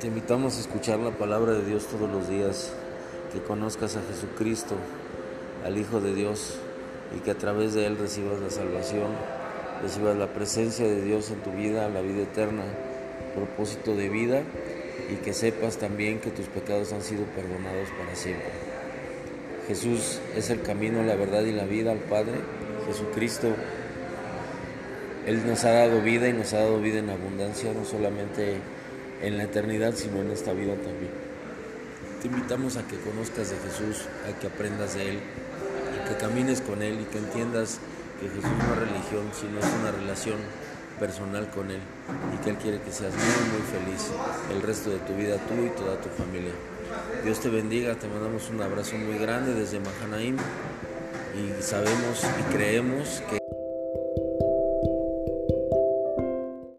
Te invitamos a escuchar la palabra de Dios todos los días, que conozcas a Jesucristo, al Hijo de Dios, y que a través de Él recibas la salvación, recibas la presencia de Dios en tu vida, la vida eterna, propósito de vida, y que sepas también que tus pecados han sido perdonados para siempre. Jesús es el camino, la verdad y la vida al Padre. Jesucristo, Él nos ha dado vida y nos ha dado vida en abundancia, no solamente en la eternidad, sino en esta vida también. Te invitamos a que conozcas de Jesús, a que aprendas de Él, a que camines con Él y que entiendas que Jesús no es religión, sino es una relación personal con Él y que Él quiere que seas muy, muy feliz el resto de tu vida, tú y toda tu familia. Dios te bendiga, te mandamos un abrazo muy grande desde Mahanaim y sabemos y creemos que